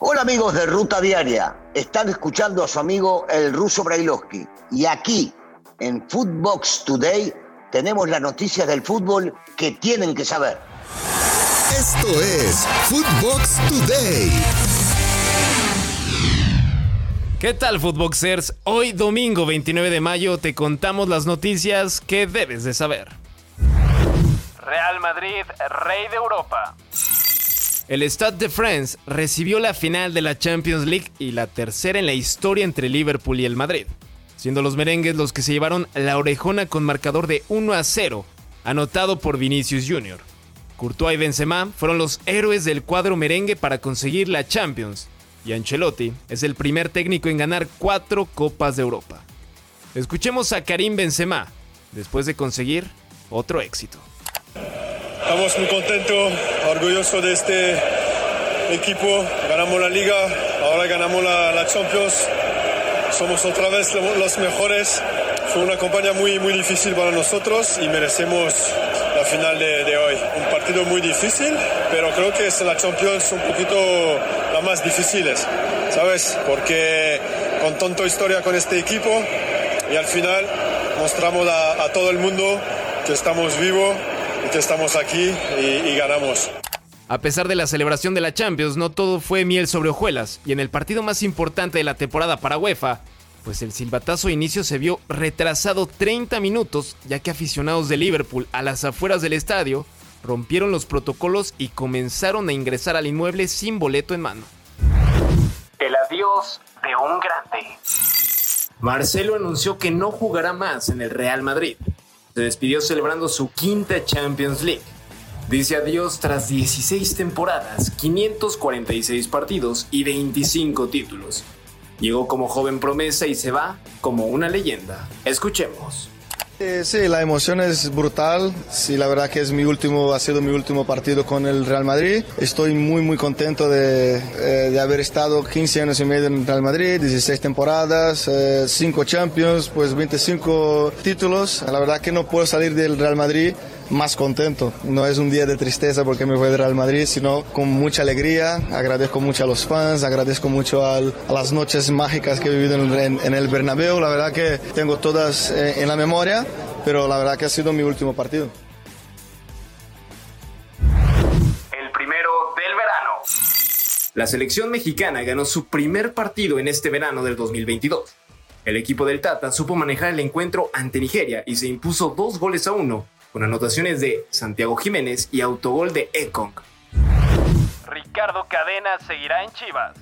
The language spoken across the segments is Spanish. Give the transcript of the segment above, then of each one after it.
Hola amigos de Ruta Diaria, están escuchando a su amigo el ruso Brailovsky y aquí en Footbox Today tenemos las noticias del fútbol que tienen que saber. Esto es Footbox Today. ¿Qué tal Footboxers? Hoy domingo 29 de mayo te contamos las noticias que debes de saber. Real Madrid, rey de Europa. El Stade de France recibió la final de la Champions League y la tercera en la historia entre Liverpool y el Madrid, siendo los merengues los que se llevaron la orejona con marcador de 1 a 0, anotado por Vinicius Jr. Courtois y Benzema fueron los héroes del cuadro merengue para conseguir la Champions, y Ancelotti es el primer técnico en ganar cuatro Copas de Europa. Escuchemos a Karim Benzema, después de conseguir otro éxito. Estamos muy contentos, orgullosos de este equipo. Ganamos la liga, ahora ganamos la, Champions. Somos otra vez los mejores. Fue una campaña muy, muy difícil para nosotros y merecemos la final de, hoy. Un partido muy difícil, pero creo que es la Champions un poquito la más difíciles, ¿sabes? Porque con tanta historia con este equipo y al final mostramos a, a todo el mundo que estamos vivos que estamos aquí y, ganamos. A pesar de la celebración de la Champions, no todo fue miel sobre hojuelas, y en el partido más importante de la temporada para UEFA, pues el silbatazo de inicio se vio retrasado 30 minutos, ya que aficionados de Liverpool a las afueras del estadio rompieron los protocolos y comenzaron a ingresar al inmueble sin boleto en mano. El adiós de un grande. Marcelo anunció que no jugará más en el Real Madrid se despidió celebrando su quinta Champions League. Dice adiós tras 16 temporadas, 546 partidos y 25 títulos. Llegó como joven promesa y se va como una leyenda. Escuchemos. Eh, sí, la emoción es brutal. Sí, la verdad que es mi último, ha sido mi último partido con el Real Madrid. Estoy muy, muy contento de, eh, de haber estado 15 años y medio en el Real Madrid, 16 temporadas, 5 eh, Champions, pues 25 títulos. La verdad que no puedo salir del Real Madrid más contento. No es un día de tristeza porque me voy del Real Madrid, sino con mucha alegría. Agradezco mucho a los fans, agradezco mucho a las noches mágicas que he vivido en, en, el Bernabéu. La verdad que tengo todas eh, en la memoria, pero la verdad que ha sido mi último partido. El primero del verano. La selección mexicana ganó su primer partido en este verano del 2022. El equipo del Tata supo manejar el encuentro ante Nigeria y se impuso dos goles a uno con anotaciones de Santiago Jiménez y autogol de Ekong. Ricardo Cadena seguirá en Chivas.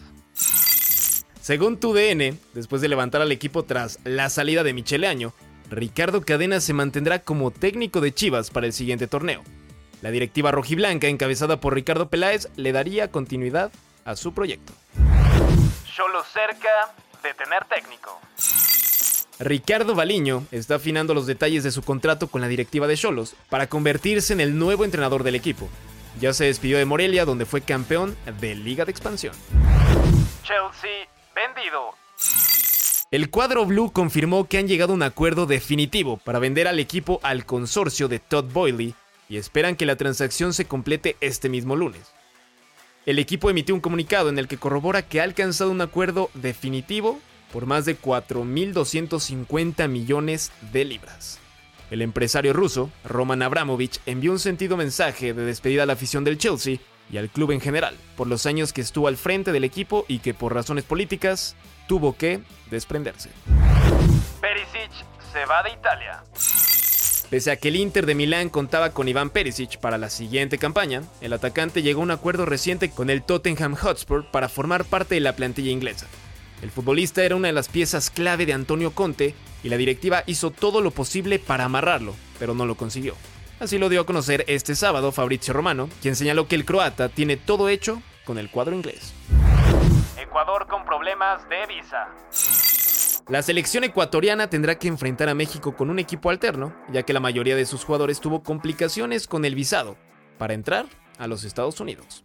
Según TUDN, después de levantar al equipo tras la salida de Michele Año, Ricardo Cadena se mantendrá como técnico de Chivas para el siguiente torneo. La directiva rojiblanca, encabezada por Ricardo Peláez, le daría continuidad a su proyecto. Solo cerca de tener técnico. Ricardo Baliño está afinando los detalles de su contrato con la directiva de Cholos para convertirse en el nuevo entrenador del equipo. Ya se despidió de Morelia, donde fue campeón de Liga de Expansión. Chelsea vendido. El cuadro blue confirmó que han llegado a un acuerdo definitivo para vender al equipo al consorcio de Todd Boyley y esperan que la transacción se complete este mismo lunes. El equipo emitió un comunicado en el que corrobora que ha alcanzado un acuerdo definitivo por más de 4.250 millones de libras. El empresario ruso, Roman Abramovich, envió un sentido mensaje de despedida a la afición del Chelsea y al club en general, por los años que estuvo al frente del equipo y que por razones políticas tuvo que desprenderse. Perisic se va de Italia. Pese a que el Inter de Milán contaba con Iván Perisic para la siguiente campaña, el atacante llegó a un acuerdo reciente con el Tottenham Hotspur para formar parte de la plantilla inglesa. El futbolista era una de las piezas clave de Antonio Conte y la directiva hizo todo lo posible para amarrarlo, pero no lo consiguió. Así lo dio a conocer este sábado Fabrizio Romano, quien señaló que el croata tiene todo hecho con el cuadro inglés. Ecuador con problemas de visa. La selección ecuatoriana tendrá que enfrentar a México con un equipo alterno, ya que la mayoría de sus jugadores tuvo complicaciones con el visado para entrar a los Estados Unidos.